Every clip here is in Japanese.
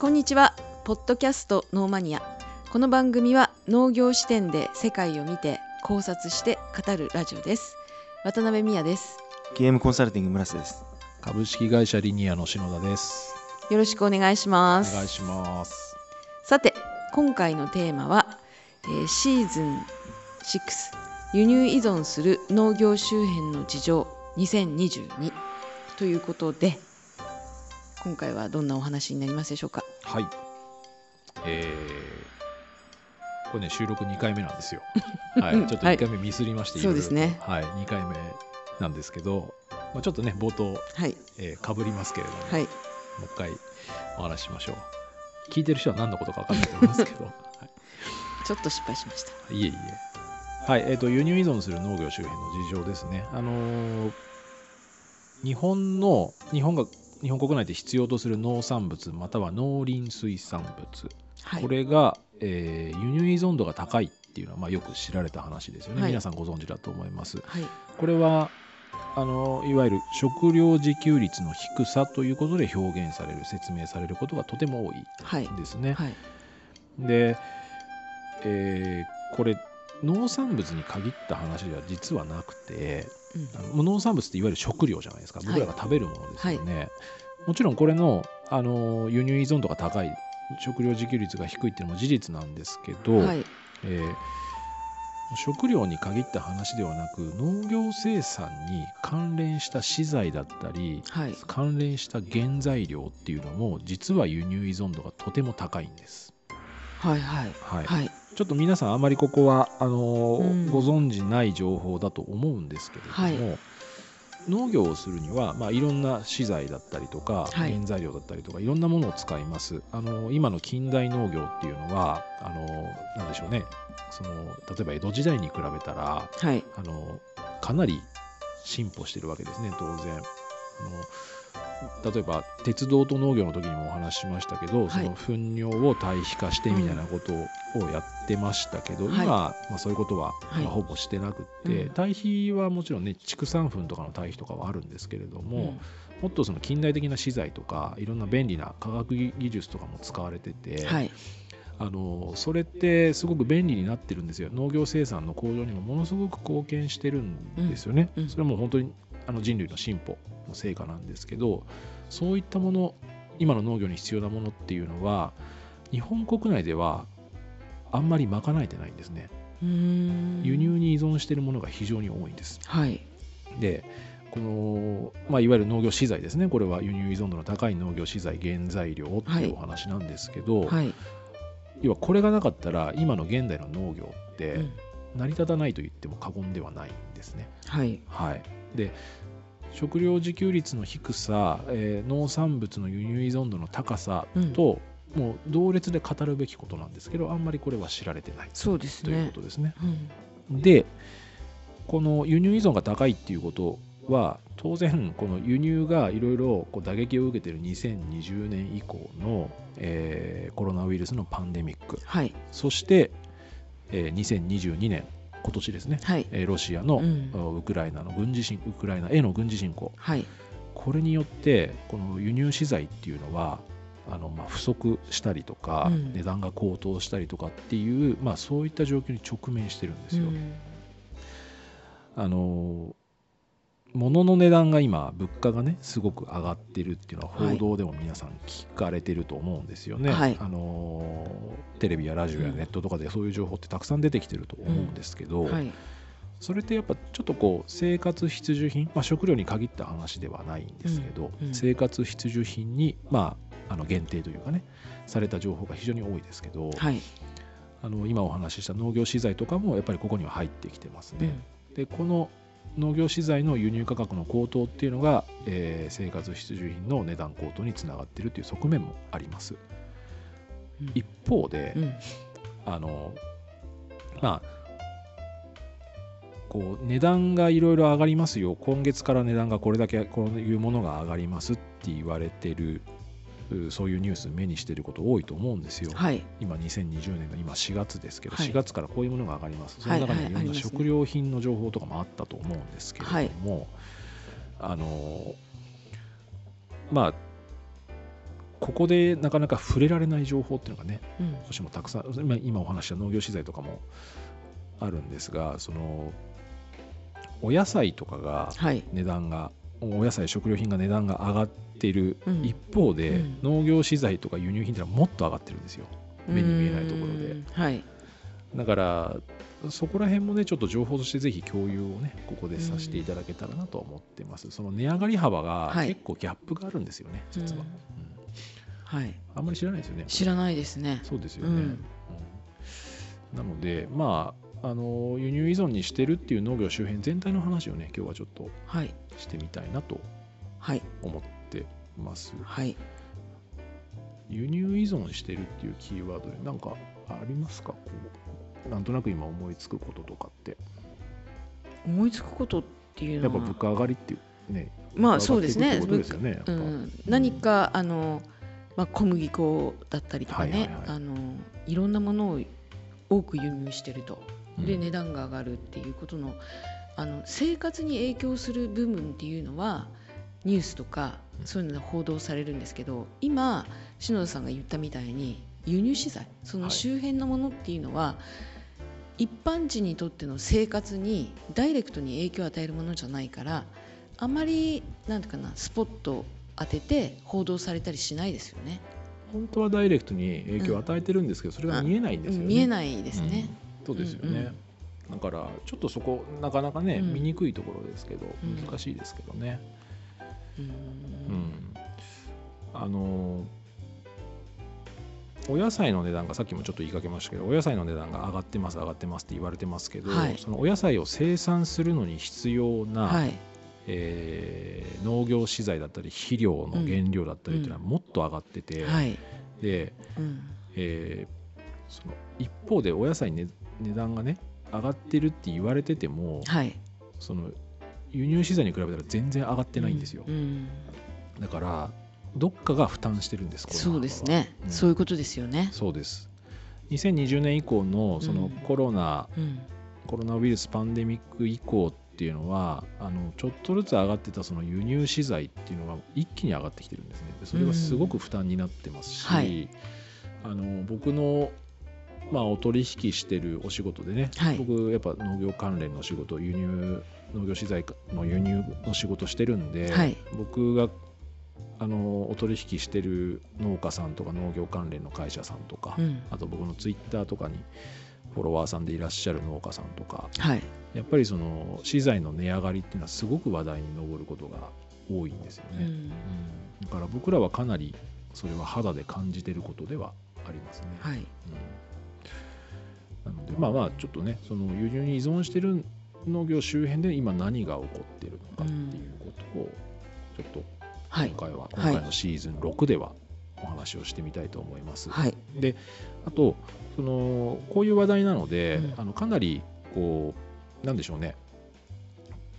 こんにちは。ポッドキャストノーマニア。この番組は農業視点で世界を見て考察して語るラジオです。渡辺美也です。ゲームコンサルティング村瀬です。株式会社リニアの篠田です。よろしくお願いします。お願いします。さて今回のテーマは、えーシーズン6輸入依存する農業周辺の事情2022ということで今回はどんなお話になりますでしょうか？はい。えー、これね収録2回目なんですよ。はい。ちょっとはい1回目ミスりまして、そうですねはい。2回目なんですけど、まあちょっとね冒頭、はいえー、かぶりますけれども、はいもう一回お話ししましょう。聞いてる人は何のことか分かんないと思いますけど、はちょっと失敗しましたい、いえいえ。はい。えっ、と輸入依存する農業周辺の事情ですね。あのー日本の日本が日本国内で必要とする農産物または農林水産物、はい。これが、えー輸入依存度が高いっていうのは、まあ、よく知られた話ですよね、はい。皆さんご存知だと思います。はい。これはあのいわゆる食料自給率の低さということで表現される説明されることがとても多いはいですね、はい。で、えーこれ農産物に限った話では実はなくてうんあの農産物っていわゆる食料じゃないですか。僕らが食べるものですよね、もちろんこれのあの輸入依存度が高い食料自給率が低いっていうのも事実なんですけど、はい。えー食料に限った話ではなく農業生産に関連した資材だったりはい。関連した原材料っていうのも実は輸入依存度がとても高いんです。はいはい。はい。はいちょっと皆さんあまりここはあのーうん。ご存じない情報だと思うんですけれども、はい。農業をするには、まあ、いろんな資材だったりとか、はい。原材料だったりとかいろんなものを使います。あのー今の近代農業っていうのはあのーなんでしょうね。その例えば江戸時代に比べたらはい。あのかなり進歩してるわけですね当然。あの例えば鉄道と農業の時にもお話ししましたけど、はい。その糞尿を堆肥化してみたいなことをやってましたけど、はい。今、まあ、そういうことは、はい。まあほぼしてなくって、うん。堆肥はもちろんね畜産糞とかの堆肥とかはあるんですけれども、もっとその近代的な資材とかいろんな便利な科学技術とかも使われてて、うんはい。あのそれってすごく便利になってるんですよ。農業生産の向上にもものすごく貢献してるんですよね、うん。うん。それはもう本当にあの人類の進歩の成果なんですけどそういったもの今の農業に必要なものっていうのは日本国内ではあんまり賄えてないんですね。輸入に依存しているものが非常に多いんです。はい。でこの、まあ、いわゆる農業資材ですね。これは輸入依存度の高い農業資材原材料ってはいいうお話なんですけど、はい。要はこれがなかったら今の現代の農業ってうん。成り立たないと言っても過言ではないんですね。はい。はい、で食料自給率の低さ、えー農産物の輸入依存度の高さと、もう同列で語るべきことなんですけどあんまりこれは知られてない。そうですというこねとですね。うん。でこの輸入依存が高いっていうことは当然この輸入がいろいろこう打撃を受けている2020年以降の、えーコロナウイルスのパンデミック。はい。そして、えー2022年今年ですね、はい。えーロシアの、うん。ウクライナの軍事侵ウクライナへの軍事侵攻。はい。これによってこの輸入資材っていうのはあのまあ不足したりとか、うん。値段が高騰したりとかっていう、まあ、そういった状況に直面してるんですよ。うん。あの物の値段が今物価がねすごく上がってるっていうのははい。報道でも皆さん聞かれてると思うんですよね、はい。あのテレビやラジオやネットとかでそういう情報ってたくさん出てきてると思うんですけど、はい。それってやっぱちょっとこう生活必需品、まあ、食料に限った話ではないんですけど、うんうん。生活必需品に、まあ、あの限定というかねされた情報が非常に多いですけど、はい。あの今お話しした農業資材とかもやっぱりここには入ってきてますね。でこの農業資材の輸入価格の高騰っていうのが、えー生活必需品の値段高騰につながっているという側面もあります。うん。一方で、うん。あのまあこう値段がいろいろ上がりますよ。今月から値段がこれだけこういうものが上がりますって言われてるうそういうニュース目にしてること多いと思うんですよ。はい。今2020年の今4月ですけど、はい。4月からこういうものが上がります。そのはい中にいろんな食料品の情報とかもあったと思うんですけれども、あのまあこここでなかなか触れられない情報っていうのがねうん。どうしてもたくさん今今お話しした農業資材とかもあるんですがそのお野菜とかがはい。値段がお野菜食料品が値段が上がっているうん。一方で、うん。農業資材とか輸入品ってのはもっと上がってるんですよ。目に見えないところで。うんはい。だからそこら辺もねちょっと情報としてぜひ共有をねここでさせていただけたらなと思ってます、その値上がり幅がはい。結構ギャップがあるんですよね、実は、うん。うん。はい。あんまり知らないですよね知らないですね。そうですよね、うん。うん。なのでまああの輸入依存にしてるっていう農業周辺全体の話をね今日はちょっとはい。してみたいなとはい。思ってます。はい。輸入依存してるっていうキーワードで何かありますか？こうなんとなく今思いつくこととかって。思いつくことっていうやっぱのは物価上がりっていうねまあそうですね。ねうん、何かあの、まあ、小麦粉だったりとかね、はいはいはい。あのいろんなものを多く輸入してるとでうん値段が上がるっていうことのあの生活に影響する部分っていうのはニュースとかうんそういうので報道されるんですけど今篠田さんが言ったみたいに輸入資材そのはい周辺のものっていうのは、一般人にとっての生活にダイレクトに影響を与えるものじゃないからあまりなんていうかなスポットを当てて報道されたりしないですよね。本当はダイレクトに影響を与えてるんですけど、それが見えないんですよね。見えないですね。うんそうですよね、うんだからちょっとそこなかなかね、うん。見にくいところですけどうん。難しいですけどね、うん。うん。あのお野菜の値段がさっきもちょっと言いかけましたけどお野菜の値段が上がってます上がってますって言われてますけど、はい。そのお野菜を生産するのに必要な、はい。えー農業資材だったり肥料の原料だったりっていうのはもっと上がってて、はい。で、うん。えーその一方でお野菜、ね、値段がね上がってるって言われててもはい。その輸入資材に比べたら全然上がってないんですよ、うんだからどっかが負担してるんですそうですね、うん。そういうことですよね。そうです。2020年以降のそのうん。コロナ、うん。コロナウイルスパンデミック以降っていうのはあのちょっとずつ上がってたその輸入資材っていうのが一気に上がってきてるんですね。でそれがすごく負担になってますし、うん。はい。あの僕のまあ、お取引してるお仕事でね、はい。僕やっぱ農業関連の仕事輸入農業資材の輸入の仕事してるんで、はい。僕があのお取引してる農家さんとか農業関連の会社さんとか、うん。あと僕のツイッターとかにフォロワーさんでいらっしゃる農家さんとかはい。やっぱりその資材の値上がりっていうのはすごく話題に上ることが多いんですよね、うん。うん。だから僕らはかなりそれは肌で感じてることではありますね、はい。うんなのでまあまあちょっとねその輸入に依存してる農業周辺で今何が起こってるのかっていうことをちょっとはい今回は、はい今回のシーズン6ではお話をしてみたいと思います。はい。であとそのこういう話題なので、うん。あのかなりこうなんでしょうね。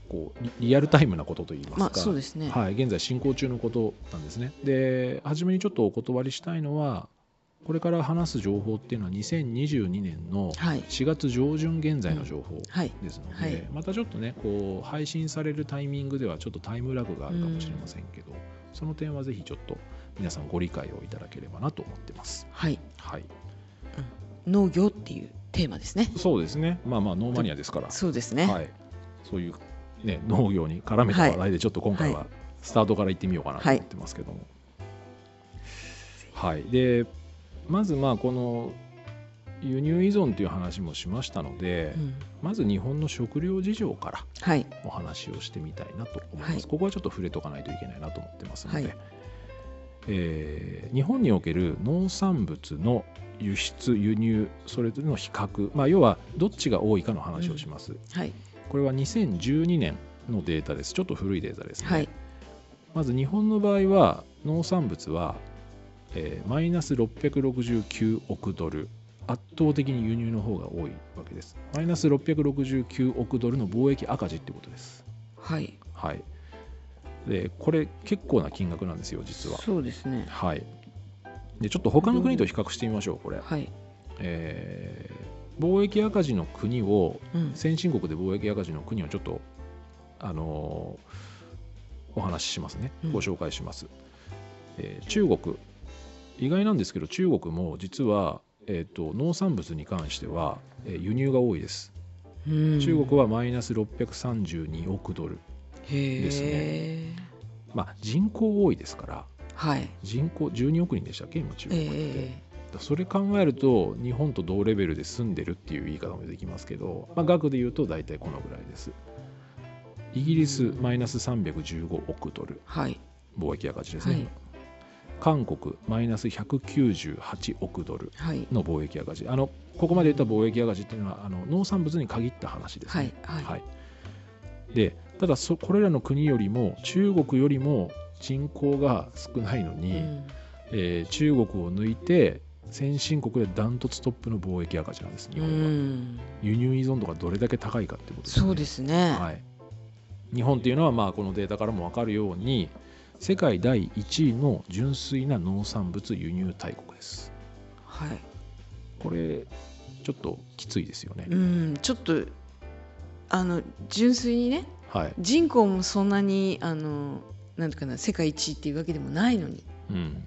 こうリリアルタイムなことといいますか、まあそうですね。はい、現在進行中のことなんですね。で初めにちょっとお断りしたいのはこれから話す情報っていうのは2022年のはい。4月上旬現在の情報はい。ですので、はい。またちょっとねこう配信されるタイミングではちょっとタイムラグがあるかもしれませんけど、その点はぜひちょっと皆さんご理解をいただければなと思ってます。はい。はい、農業っていうテーマですね。そうですね。まあまあノーマニアですから、そうですね。はい、そういう、ね、農業に絡めた話題でちょっと今回ははスタートから行ってみようかなと思ってますけども。はい、でまずまあこの輸入依存という話もしましたので、うん。まず日本の食料事情からはい。お話をしてみたいなと思います、はい。ここはちょっと触れとかないといけないなと思ってますので、はい。えー日本における農産物の輸出輸入それぞれの比較、まあ、要はどっちが多いかの話をします、はい。これは2012年のデータです。ちょっと古いデータですね、はい。まず日本の場合は農産物は、えーマイナス669億ドル。圧倒的に輸入の方が多いわけです。マイナス669億ドルの貿易赤字ってことです。はい。はい。でこれ結構な金額なんですよ実は。そうですね。はい。でちょっと他の国と比較してみましょうこれ、はい。えー貿易赤字の国をうん。先進国で貿易赤字の国をちょっとあのーお話ししますね。うん。ご紹介します、えー中国意外なんですけど中国も実は、えー、と農産物に関しては、えー輸入が多いです、うん。中国はマイナス632億ドルですね。まあ人口多いですからはい。人口12億人でしたっけ？今中国って、えそれ考えると日本と同レベルで住んでるっていう言い方もできますけど、まあ、額で言うと大体このぐらいです。イギリスうん。マイナス315億ドル。はい。貿易赤字ですね、はい韓国マイナス198億ドルはい。の貿易赤字。あのここまで言った貿易赤字っていうのはあの農産物に限った話ですね、はいはい。でただそこれらの国よりも中国よりも人口が少ないのに、うん。えー中国を抜いて先進国でダントツトップの貿易赤字なんです日う本は、ん。輸入依存度がどれだけ高いかってことですね。そうですね。はい、日本っていうのはまあこのデータからも分かるように世界第1位の純粋な農産物輸入大国です。はい。これちょっときついですよね、うんちょっとあの純粋にねはい、人口もそんなにあのなんていうかな世界一位っていうわけでもないのに。うん、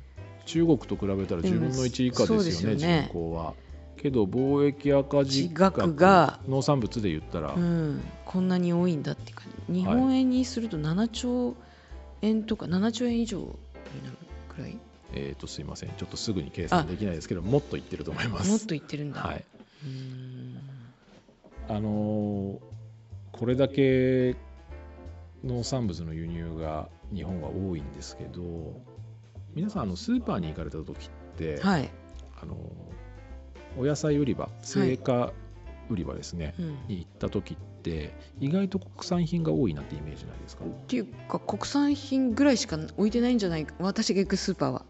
中国と比べたら10分の1以下でよねですすよね。人口は。けど貿易赤字額が農産物で言ったら、うん、こんなに多いんだっていうか日本円にすると7兆円とか7兆円以上になるくらい？えー、とすいません。ちょっとすぐに計算できないですけどもっと言ってると思います。もっと言ってるんだ、はい、うん。あのーこれだけ農産物の輸入が日本は多いんですけど皆さんあのスーパーに行かれた時って、はい、あのーお野菜売り場青果売り場ですね、うん、に行った時って意外と国産品が多いなってイメージないですか、っていうか国産品ぐらいしか置いてないんじゃないか。私が行くスーパーは、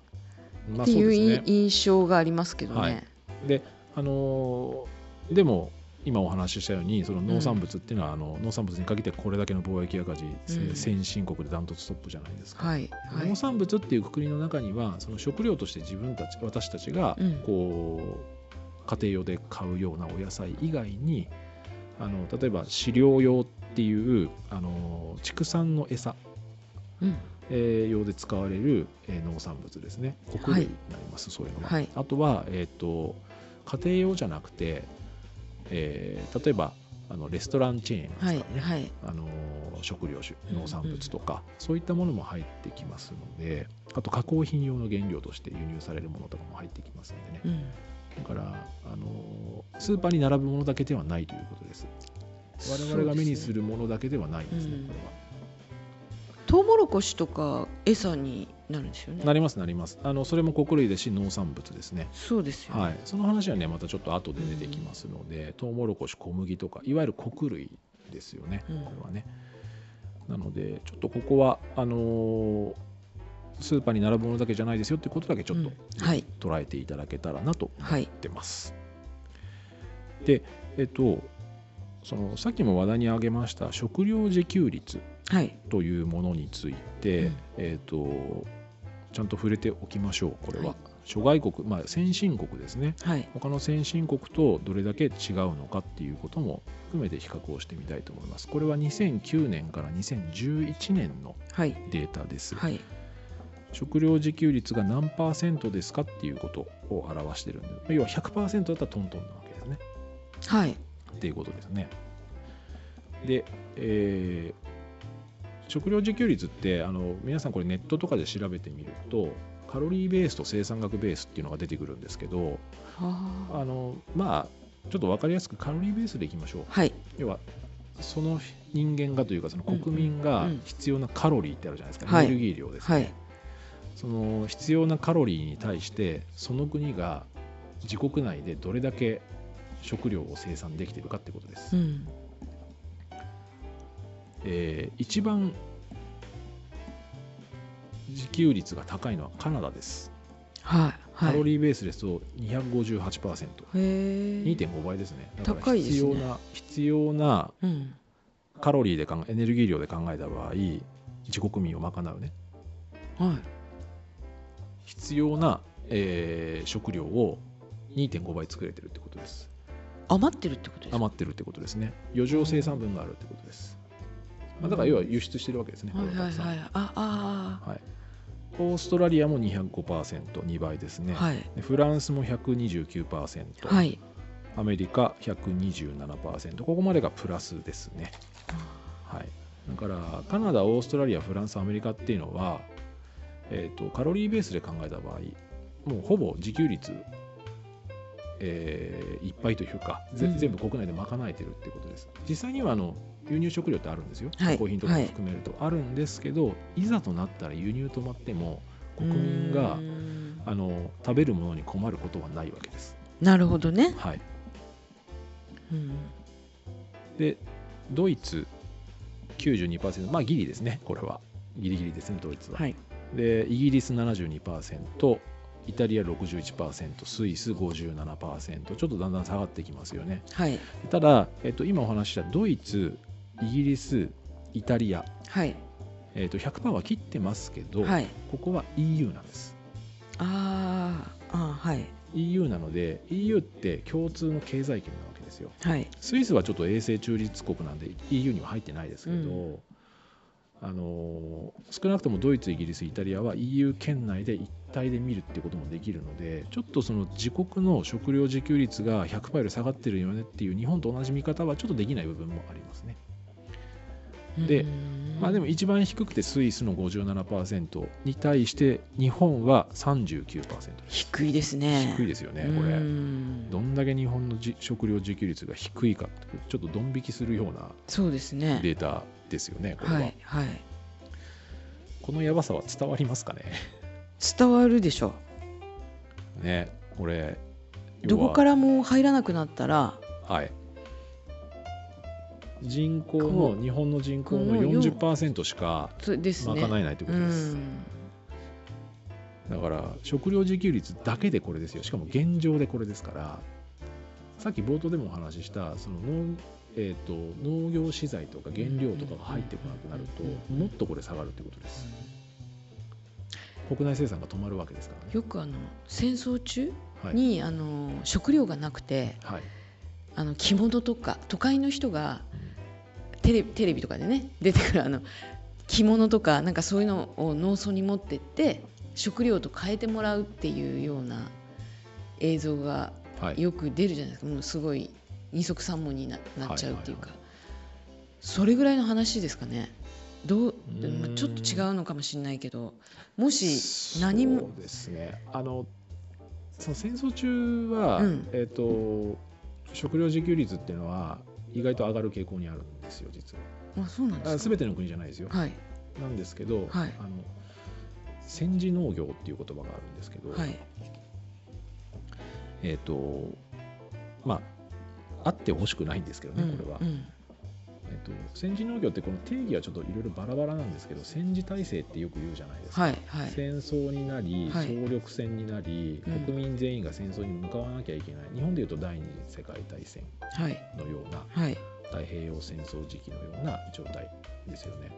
まっていう印象がありますけどね、はい。であのーでも今お話ししたようにその農産物っていうのは、あの農産物に限ってこれだけの貿易赤字、うん。先進国でダントツトップじゃないですか、はい。はい。農産物っていうくくりの中にはその食料として自分たち私たちがうん。こう、家庭用で買うようなお野菜以外にあの例えば飼料用っていうあの畜産の餌、うん。えー用で使われる、えー農産物ですね。穀類になります、そういうのは、はい。あとは、えー、と家庭用じゃなくて、えー例えばあのレストランチェーンですかはね、いはい。あの食料種うん。農産物とか、そういったものも入ってきますのであと加工品用の原料として輸入されるものとかも入ってきますのでね。うんだからあのスーパーに並ぶものだけではないということです。我々が目にするものだけではないんですねうんこれは。トウモロコシとか餌になるんですよね。なりますなります。あのそれも穀類ですし農産物ですね。そうですよね、はい、その話はねまたちょっと後で出てきますので、トウモロコシ小麦とかいわゆる穀類ですよね、うん。これはね。なのでちょっとここはあのースーパーに並ぶものだけじゃないですよっていうことだけちょっと、うん。はい。捉えていただけたらなと思はいってます、でえっとそのさっきも話題に挙げました食料自給率はい。というものについて、うん。えっとちゃんと触れておきましょうこれは、はい。諸外国、まあ、先進国ですね。はい。他の先進国とどれだけ違うのかっていうことも含めて比較をしてみたいと思います。これは2009年から2011年のはい。データです、はい食料自給率が何パーセントですかっていうことを表してるんで要は100%だったらトントンなわけですね。はい。っていうことですね。で、えー食料自給率ってあの皆さんこれネットとかで調べてみるとカロリーベースと生産額ベースっていうのが出てくるんですけどはあ。あのまあちょっと分かりやすくカロリーベースでいきましょう。はい。要はその人間がというかその国民が必要なカロリーってあるじゃないですか、はい。エネルギー量ですね、はいその必要なカロリーに対してその国が自国内でどれだけ食料を生産できているかってことです、うん。えー一番自給率が高いのはカナダです、はいはい。カロリーベースですと258%、へえ2.5倍ですね。だから高いですね。必要な必要なうん。カロリーで考えエネルギー量で考えた場合自国民を賄うね。はい必要な、えー食料を2.5倍作れてるってことです。余ってるってことですか？余ってるってことですね。余剰生産分があるってことです、まあ、だから要は輸出してるわけですね、はいはいこれをたくさん。はいああはい。オーストラリアも 205%2 倍ですね、はい。でフランスも129%、はい。アメリカ127%ここまでがプラスですね、はい、だからカナダオーストラリアフランスアメリカっていうのは、えー、とカロリーベースで考えた場合もうほぼ自給率、えーいっぱいというか、ぜうん。全部国内で賄えてるっていうことです。実際にはあの輸入食料ってあるんですよ。はい。加工品とかも含めると。あるんですけど、い、ざとなったら輸入止まっても国民うがあの食べるものに困ることはないわけです。なるほどね、はい、うん。でドイツ92%まあギリですねこれは。ギリギリですねドイツは、はいでイギリス72%イタリア61%スイス57%ちょっとだんだん下がってきますよね。はい。ただ、えっと、今お話ししたドイツイギリスイタリア、はい。えっと、100%は切ってますけど、はい。ここは EU なんです。あーあーはい。EU なので EU って共通の経済圏なわけですよ。はい。スイスはちょっと永世中立国なんで EU には入ってないですけど、うんあのー少なくともドイツ、イギリス、イタリアは EU 圏内で一体で見るっていうこともできるのでちょっとその自国の食料自給率が100%より下がってるよねっていう日本と同じ見方はちょっとできない部分もありますね。でまあ、でも一番低くてスイスの57%に対して日本は39%低いですね。低いですよねうこれ。どんだけ日本のじ食料自給率が低いかちょっとドン引きするようなそうですね。データですよね、これは、はいはいこのやばさは伝わりますかね？伝わるでしょね、これ、どこかららも入らなくなったらはい。人口この、日本の人口のこのよ40%しか賄えないということです。だから、食料自給率だけでこれですよ。しかも現状でこれですから、さっき冒頭でもお話しした、その農,、えー、と農業資材とか原料とかが入ってこなくなると、うんもっとこれ下がるということです。国内生産が止まるわけですからね。よくあの戦争中はい。に、あの食料がなくてはい。あの着物とか都会の人がテレテレビとかでね出てくるあの着物とかなんかそういうのを農村に持ってって食料と変えてもらうっていうような映像がはい。よく出るじゃないですかもうすごい二足三門にななっちゃうっていうか、はいそれぐらいの話ですかね。どうちょっと違うのかもしれないけど。もし何も。そうですね。あのその戦争中は、うん。えっ、と食料自給率っていうのは意外と上がる傾向にあるんですよ実は。あそうなんです全ての国じゃないですよ、はい。なんですけど、はい。あの戦時農業っていう言葉があるんですけど、はい。えっ、とまああってほしくないんですけどね、これは、うん。うんえっと戦時農業ってこの定義はちょっといろいろバラバラなんですけど戦時体制ってよく言うじゃないですか、はいはい。戦争になり、はい。総力戦になり、うん。国民全員が戦争に向かわなきゃいけない。日本でいうと第二次世界大戦はい。のようなはい。太平洋戦争時期のような状態ですよね。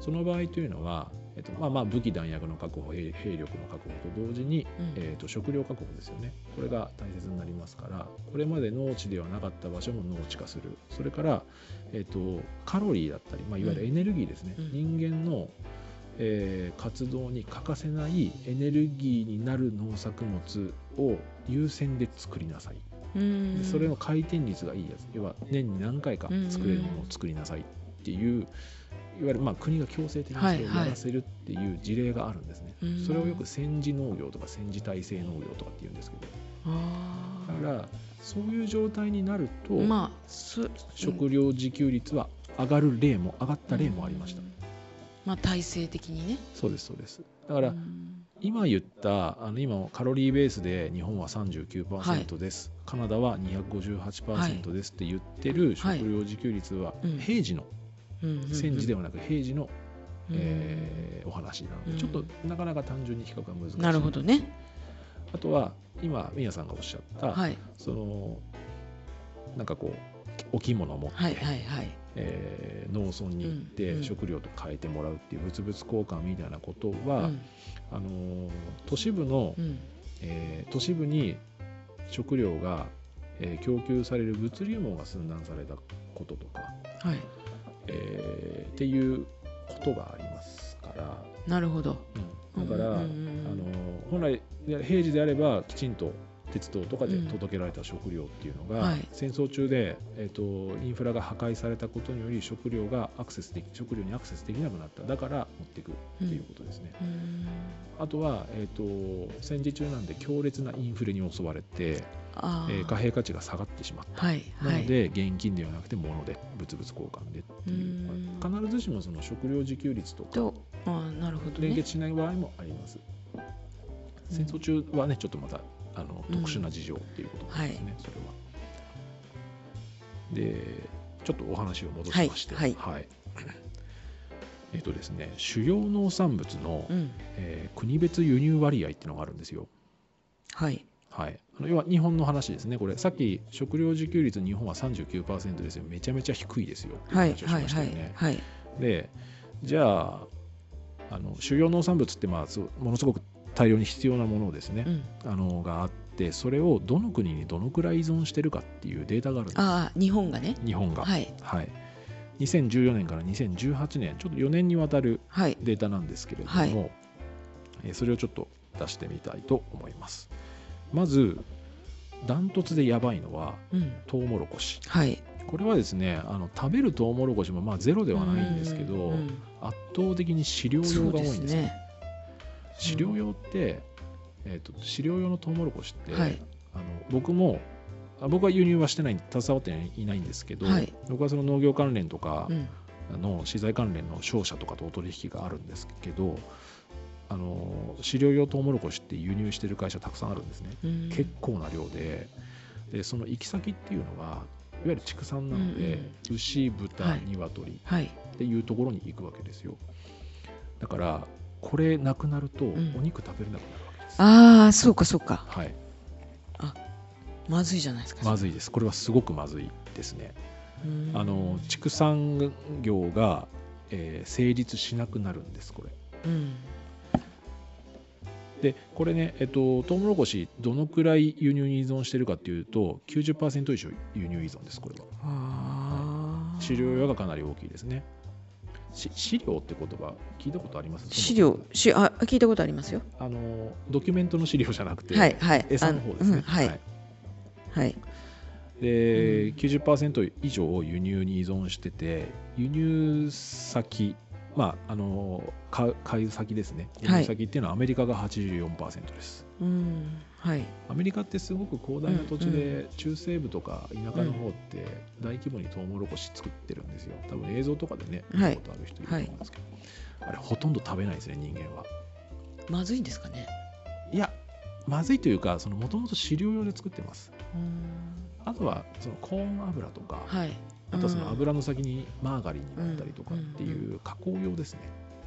その場合というのは、えっとまあ、まあ武器弾薬の確保兵兵力の確保と同時に、うん。えっと食料確保ですよね。これが大切になりますからこれまで農地ではなかった場所も農地化する。それから、えっとカロリーだったり、まあ、いわゆるエネルギーですね、うん。人間の、えー活動に欠かせないエネルギーになる農作物を優先で作りなさい、うん。でそれの回転率がいいやつ。要は年に何回か作れるものを作りなさいっていう、いわゆるまあ国が強制的にそれをやらせるっていう事例があるんですね、うん。それをよく戦時農業とか戦時体制農業とかって言うんですけど。あだからそういう状態になると、ーまあそ食料自給率は上がる例も上がった例もありました、うん。まあ体制的にね。そうですそうです。だから、うん今言ったあの今カロリーベースで日本は39%です、カナダは258%ですって言ってるはい。食料自給率はうん。平時の、戦時ではなく平時の、うん。えーお話なので、うん。ちょっとなかなか単純に比較が難しいなるほどね。あとは今宮さんがおっしゃった、はい。そのなんかこうお着物を持って、はいはいはいえー農村に行ってうん食料と変えてもらうっていう物々交換みたいなことは、うん。あのー都市部の、うん。えー都市部に食料が、えー供給される物流網が寸断されたこととか、はい。えーっていうことがありますから、なるほど。うん。から、あの本来で平時であればきちんと鉄道とかで届けられた食料っていうのが、はい。戦争中で、えー、とインフラが破壊されたことにより食料がアクセスでき食料にアクセスできなくなった。だから持っていくっていうことですね、うん。あとは、えー、と戦時中なんで強烈なインフレに襲われて、えー貨幣価値が下がってしまった。はいはないので、現金ではなくて物で物々交換でっていう。必ずしもその食料自給率とかとあーなるほどね。連結しない場合もあります。戦争中はねちょっとまたあのうん特殊な事情っていうことなんですね、それは。でちょっとお話を戻しまして、はいは えっ、とですね主要農産物の、うん。えー国別輸入割合っていうのがあるんですよ。はい。はい、あの要は日本の話ですね、これ、さっき食料自給率、日本は39%ですよ、めちゃめちゃ低いですよ。って話をしはいはいましたよね。はいで、じゃあ、あの主要農産物って、まあ、ものすごく大量に必要なものですね、うん。あのがあって、それをどの国にどのくらい依存してるかっていうデータがあるんです、ああ日本がね。日本が。はい。はい。2014年から2018年、ちょっと4年にわたるはい。データなんですけれども、はい。えーそれをちょっと出してみたいと思います。まず、ダントツでやばいのはうん。トウモロコシ。はい。これはですね、あの食べるトウモロコシもまあゼロではないんですけど、うんうん圧倒的に飼料用が多いんですよ。ね飼料用って、えー、と飼料用のトウモロコシって、はい。あの僕もあ僕は輸入はしてない携わっていないんですけど、はい。僕はその農業関連とか、の資材関連の商社とかとお取引があるんですけどあの飼料用トウモロコシって輸入してる会社たくさんあるんですね、うん。結構な量で。でその行き先っていうのがいわゆる畜産なので、牛豚、はい。鶏はい。っていうところに行くわけですよ。だからこれなくなるとおん。肉食べれなくなるわけです、ああそうかそうか。はい。まずいじゃないですか。まずいです。これはすごくまずいですね。うん。あの畜産業が、えー成立しなくなるんですこれ。うん。でこれね、えっと、トウモロコシどのくらい輸入に依存してるかっていうと90%以上輸入依存ですこれは。あー。飼料用がかなり大きいですねし飼料って言葉聞いたことあります？資料しあ聞いたことありますよ。あのドキュメントの資料じゃなくて、はいはい。餌の方ですね、うんはい。はい。で、うん。90%以上を輸入に依存してて輸入先まああの買う先ですね。輸はい。入先っていうのはアメリカが84%です、うん。はい。アメリカってすごく広大な土地で中西部とか田舎の方って大規模にトウモロコシ作ってるんですよ。多分映像とかでね見はい。たことある人いると思うんですけど、あれほとんど食べないですね人間は。まずいんですかね。いやまずいというかもともと飼料用で作ってます。うん。あとはそのコーン油とか、はいあとはその油の先にマーガリンになったりとかうんっていう加工用ですね。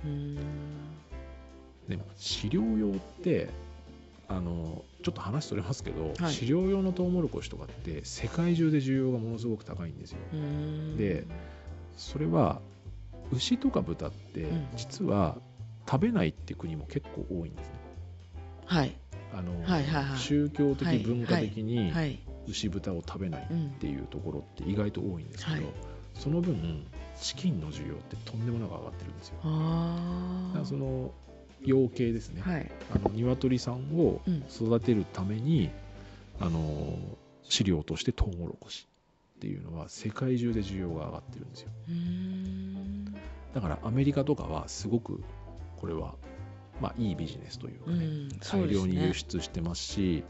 うん。でも飼料用ってあのちょっと話それますけど、はい。飼料用のトウモロコシとかって世界中で需要がものすごく高いんですよ。うん。でそれは牛とか豚ってうん。実は食べないって国も結構多いんですね。はい。あのはいはいはい。宗教的、はい。文化的にはい牛豚を食べないうん。っていうところって意外と多いんですけど、はい。その分チキンの需要ってとんでもなく上がってるんですよ。だからあその養鶏ですね、あはい。あの鶏さんをうん。育てるために、あの飼料としてトウモロコシっていうのは世界中で需要が上がってるんですよ。うんだからアメリカとかはすごくこれはまあいいビジネスというかね、うん。そう大量に輸出してますし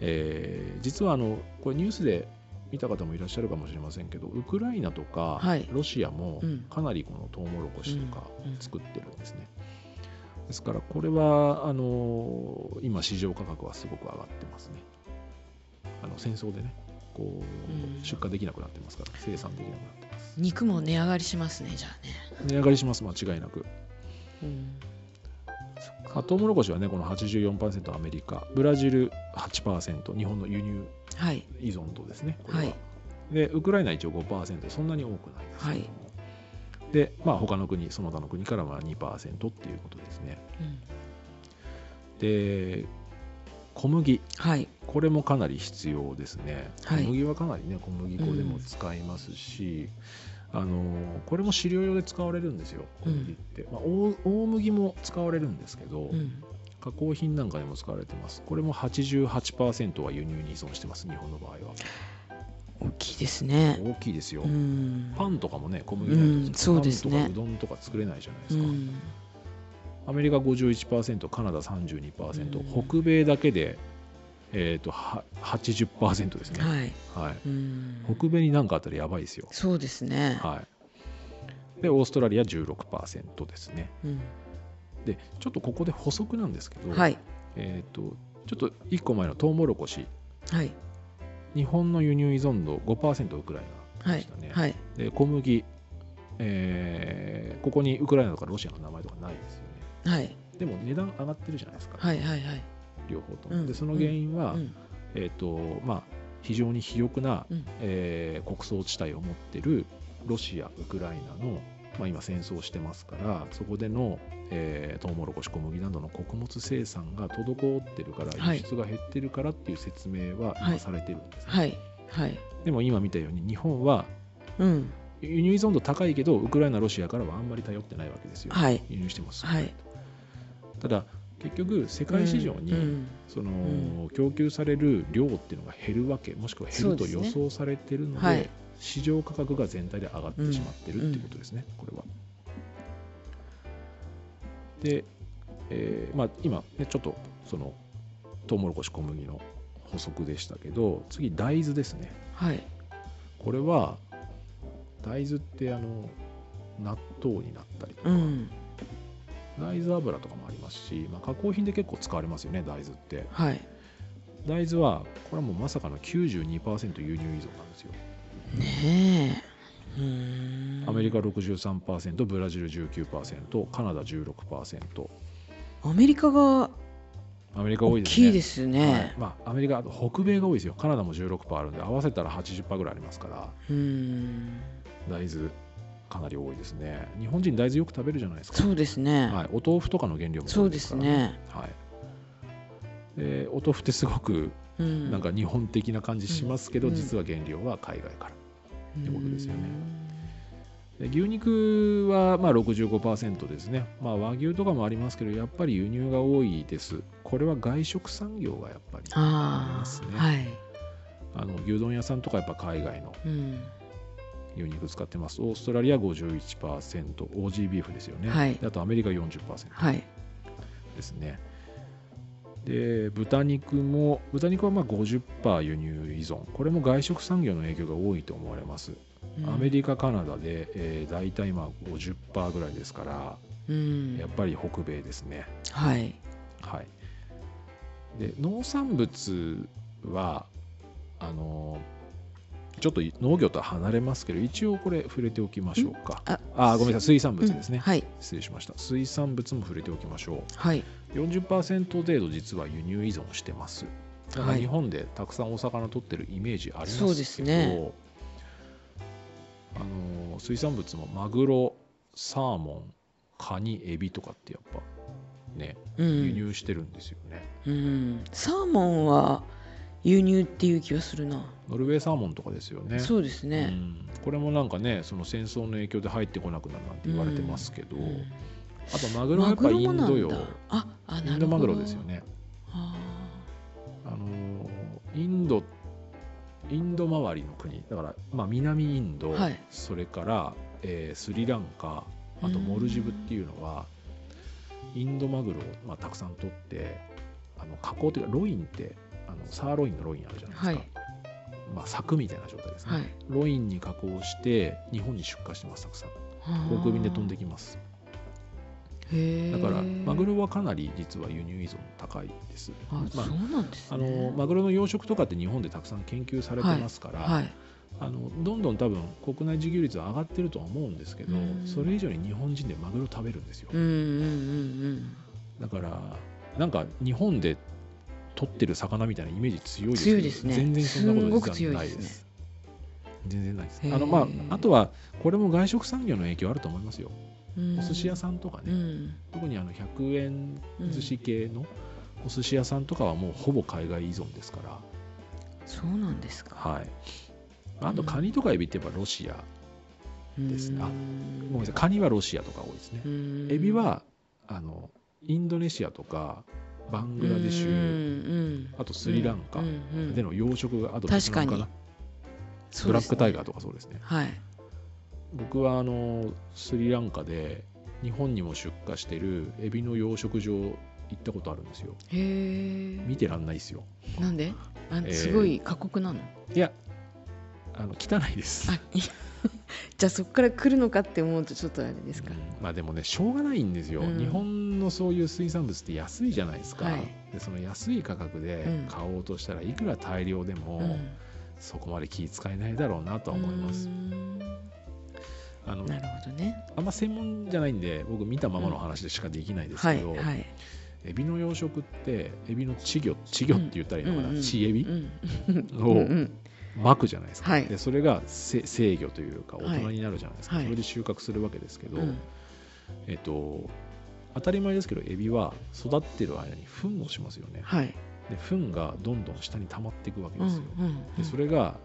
えー実はあのこれニュースで見た方もいらっしゃるかもしれませんけどウクライナとかはいロシアもうんかなりこのトウモロコシとか作ってるんですね。ですからこれはあの今市場価格はすごく上がってますね。あの戦争でねこうんう出荷できなくなってますから生産できなくなってます。肉も値上がりしますねじゃあね値上がりします間違いなく。うんあトウモロコシはねこの84%アメリカブラジル8%日本の輸入はい。依存度ですねこれは、はい。でウクライナ一応5%そんなに多くない。ですけども、でまあ他の国その他の国からは2%っていうことですね。うん。で小麦。はい。これもかなり必要ですね、はい。小麦はかなりね小麦粉でも使いますし、あのこれも飼料用で使われるんですよ小麦って、まあ、大大麦も使われるんですけど、うん。加工品なんかでも使われてます。これも88%は輸入に依存してます日本の場合は。大きいですね。大きいですよ、うん。パンとかもね小麦ないとうんそうですね。パンとかうどんとか作れないじゃないですか、うん。アメリカ51%カナダ32%、うん。北米だけで、えー、とは80%ですね、はい。はい、うん。北米に何かあったらやばいですよ、そうですね。はい、でオーストラリア16%ですね。うん。でちょっとここで補足なんですけど、はい。えー、とちょっと1個前のトウモロコシ。はい。日本の輸入依存度5%ウクライナはいでしたね、はい。で小麦、えーここにウクライナとかロシアの名前とかないですよね。はい。でも値段上がってるじゃないですか、はいはいはい両方とでその原因は、うん。えーとまあ、非常に肥沃な、うん。えー穀倉地帯を持ってるロシア、ウクライナの、まあ、今戦争してますからそこでの、えー、トウモロコシ小麦などの穀物生産が滞ってるからはい。輸出が減ってるからっていう説明ははい。今されてるんですね、はい。はい。でも今見たように日本はうん。輸入依存度高いけどウクライナ、ロシアからはあんまり頼ってないわけですよ、はい。輸入してます、はい。ただ結局世界市場に、うん。その、ん。供給される量っていうのが減るわけもしくは減ると予想されてるのではい。市場価格が全体で上がってしまってるっていうことですね、これは。で、えーまあ、今、ね、ちょっとそのトウモロコシ小麦の補足でしたけど次大豆ですね。はい。これは大豆ってあの納豆になったりとか、うん大豆油とかもありますし、まあ、加工品で結構使われますよね大豆って。はい。大豆はこれはもうまさかの92%輸入依存なんですよ。ねえ。うーん。アメリカ63%ブラジル19%カナダ16%アメリカがアメリカ多い大ですね。きいですはい。ねまあ、アメリカあと北米が多いですよ。カナダも16%あるんで合わせたら80%ぐらいありますから。うーん。大豆かなり多いですね。日本人大豆よく食べるじゃないですか。そうですね。はい、お豆腐とかの原料もそうですからね。はい、でお豆腐ってすごくうん。なんか日本的な感じしますけど、うん。実は原料は海外から。ってことですよね。うで牛肉はまあ65%ですね、まあ、和牛とかもありますけどやっぱり輸入が多いです。これは外食産業がやっぱりありあますね。あはい。あの牛丼屋さんとかやっぱ海外のうん牛肉使ってます。オーストラリア51%オージービーフですよね、はい。であとアメリカ40%はい。ですね。で豚肉も豚肉はまあ50%輸入依存。これも外食産業の影響が多いと思われます。アメリカ、カナダで、えー、大体まあ50%ぐらいですから、うん。やっぱり北米ですね。はい。はい、で農産物はあのちょっと農業とは離れますけど一応これ触れておきましょうか。ああごめんなさい。水産物ですね、うん。はい。失礼しました。水産物も触れておきましょはい、う40%程度実は輸入依存してます。だからはい。日本でたくさんお魚取ってるイメージありますけど、そうですね。あの水産物もマグロサーモンカニエビとかってやっぱねうん、輸入してるんですよね、うん、サーモンは輸入っていう気がするな、ノルウェーサーモンとかですよね。そうですね、うん。これもなんかねその戦争の影響で入ってこなくなるなんて言われてますけど、うんあとマグロはやっぱインドよマグロもなんだ。ああイなるほど。ンドマグロですよね。ああのーインドインド周りの国。だから、まあ、南インド、はい。それから、えースリランカあとモルジブっていうのはインドマグロを、まあ、たくさん取ってあの加工というかロインってあのサーロインのロインあるじゃないですか、はい。まあ、柵みたいな状態ですね、はい。ロインに加工して日本に出荷してますたくさん。航空便で飛んできます。だからマグロはかなり実は輸入依存高いです。あ、まあそうなんですあねのマグロの養殖とかって日本でたくさん研究されてますから、はい。あのどんどん多分国内自給率は上がってるとは思うんですけど、うん。それ以上に日本人でマグロ食べるんですよ、うんうんうん。だからなんか日本で取ってる魚みたいなイメージ強いです強いですね。全然そんなことないです。全然ないです。あのまああとはこれも外食産業の影響あると思いますよ、うん。お寿司屋さんとかね、うん。特にあの100円寿司系のお寿司屋さんとかはもうほぼ海外依存ですから、そうなんですか。はい、あとカニとかエビって言えばロシアですねあうん。ごめんなさい。カニはロシアとか多いですね。うん。エビはあのインドネシアとかバングラデシうュんあとスリランカ。での養殖があと確かに。ベトナムなブラックタイガーとかそうですね。はい。僕はあのスリランカで日本にも出荷してるエビの養殖場行ったことあるんですよ。へえ見てらんないですよ。なんで？あえー。すごい過酷なの、いやあの汚いです じゃあそこから来るのかって思うとちょっとあれですか、うん。まあでもねしょうがないんですよ、うん。日本のそういう水産物って安いじゃないですか、はい。でその安い価格でうん。買おうとしたらいくら大量でも、うん。そこまで気使えないだろうなとは思います。あのなるほどね。あんま専門じゃないんで僕見たままの話でしかできないですはけど、いはい。エビの養殖ってエビの稚魚稚魚って言ったらいいのかな、稚エビ？うんを巻くじゃないですか、はい。でそれがせ制御というかはい。大人になるじゃないですか、はい。それで収穫するわけですけど、うん。えっと当たり前ですけどエビは育ってる間に糞をしますよね。はい。で糞がどんどん下に溜まっていくわけうんですよ、うんでそれが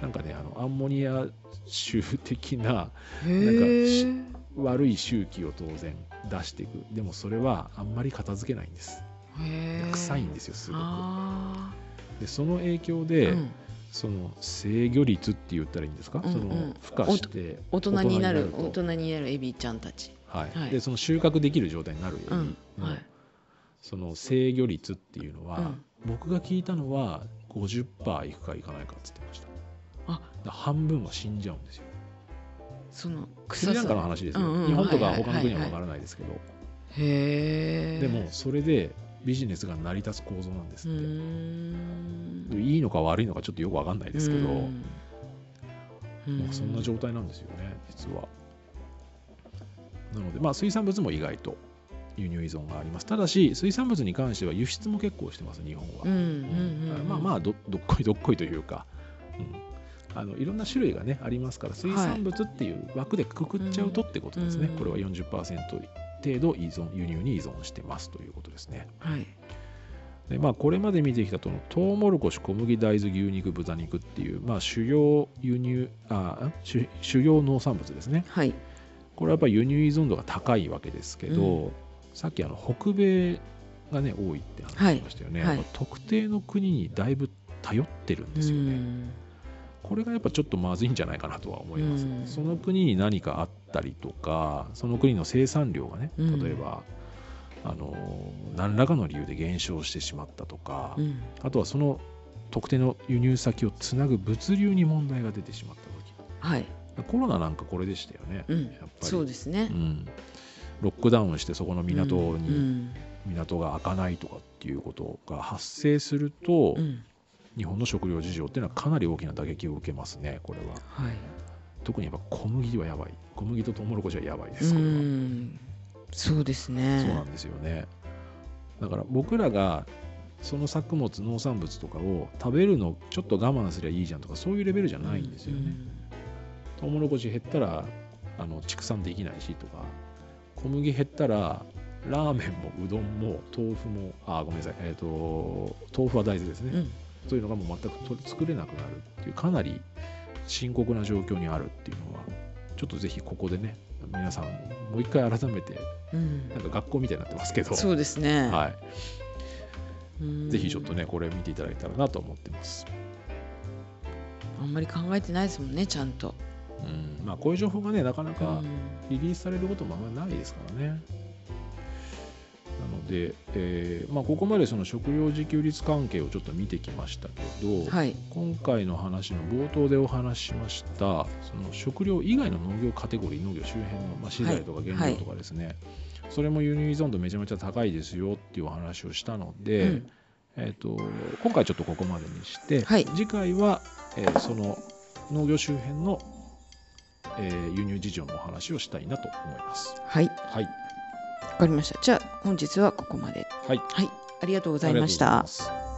なんかねあのアンモニア臭的なへえ悪い周期を当然出していく。でもそれはあんまり片付けないんです。臭いんですよすごく。あでその影響ーで、うんその制御率って言ったらいいんですか、うんうん。その孵化して大人になる大大人人になるエビちゃんたち。はい。はいでその収穫できる状態になるエビうんの、はい。その制御率っていうのは、うん。僕が聞いたのは50%いくかいかないかっつってました。あ。半分は死んじゃうんですよ。そのスリランカの話ですよ、うんうん。日本とかはいはい他の国は分からないですけど、へえでもそれでビジネスが成り立つ構造なんですって、ん。いいのか悪いのかちょっとよく分かんないですけど、うん。まあそんな状態なんですよね実は。なのでまあ水産物も意外と輸入依存があります。ただし水産物に関しては輸出も結構してます日本は、うんうんうんうん。まあまあどどっこいどっこいというか、うん、あのいろんな種類がねありますから水産物っていう枠でくくっちゃうとってことですね、うん。これは40%程度依存輸入に依存してますということですね。はい。でまあ、これまで見てきたとトウモロコシ小麦大豆牛肉豚肉っていう、まあ、主要輸入あ主主要農産物ですね。はい。これはやっぱり輸入依存度が高いわけですけど、うさっきあの北米がね多いって話しましたよね、はい特定の国にだいぶ頼ってるんですよね、うん。これがやっぱちょっとまずいんじゃないかなとは思います、うん。その国に何かあったりとかその国の生産量がねうん。例えば、あの何らかの理由で減少してしまったとか、うん。あとはその特定の輸入先をつなぐ物流に問題が出てしまった時。はい。コロナなんかこれでしたよね、うん。やっぱり。そうですね。うん、ロックダウンしてそこの港に、うん。港が開かないとかっていうことが発生すると、うん。日本の食料事情っていうのはかなり大きな打撃を受けますねこれは。はい特にやっぱ小麦はやばい。小麦とトウモロコシはやばいでうすこれは、んそうですね。そうなんですよね。だから僕らがその作物農産物とかを食べるのちょっと我慢すりゃいいじゃんとかそういうレベルじゃないんですよね、トウモロコシ減ったらあの畜産できないしとか小麦減ったらラーメンもうどんも豆腐もあごめんなさい、えー、と豆腐は大豆ですね、うん。そういうのがもう全くと作れなくなるっていうかなり深刻な状況にあるっていうのはちょっとぜひここでね皆さんもう一回改めてうん。なんか学校みたいになってますけどそうですね。はい、うん。ぜひちょっとねこれ見ていただけたらなと思ってます、あんまり考えてないですもんねちゃんと。うん。まあ、こういう情報がねなかなかうん。リリースされることもあんまりないですからね。なので、えーまあ、ここまでその食料自給率関係をちょっと見てきましたけど、はい。今回の話の冒頭でお話ししましたその食料以外の農業カテゴリー農業周辺の、まあ、資材とか原料とかですね、それも輸入依存度めちゃめちゃ高いですよっていうお話をしたので、うん。えー、と今回ちょっとここまでにして、はい。次回は、えーその農業周辺の、えー輸入事情のお話をしたいなと思います。はい。はい、わかりました。じゃあ本日はここまで。はい、はい。ありがとうございました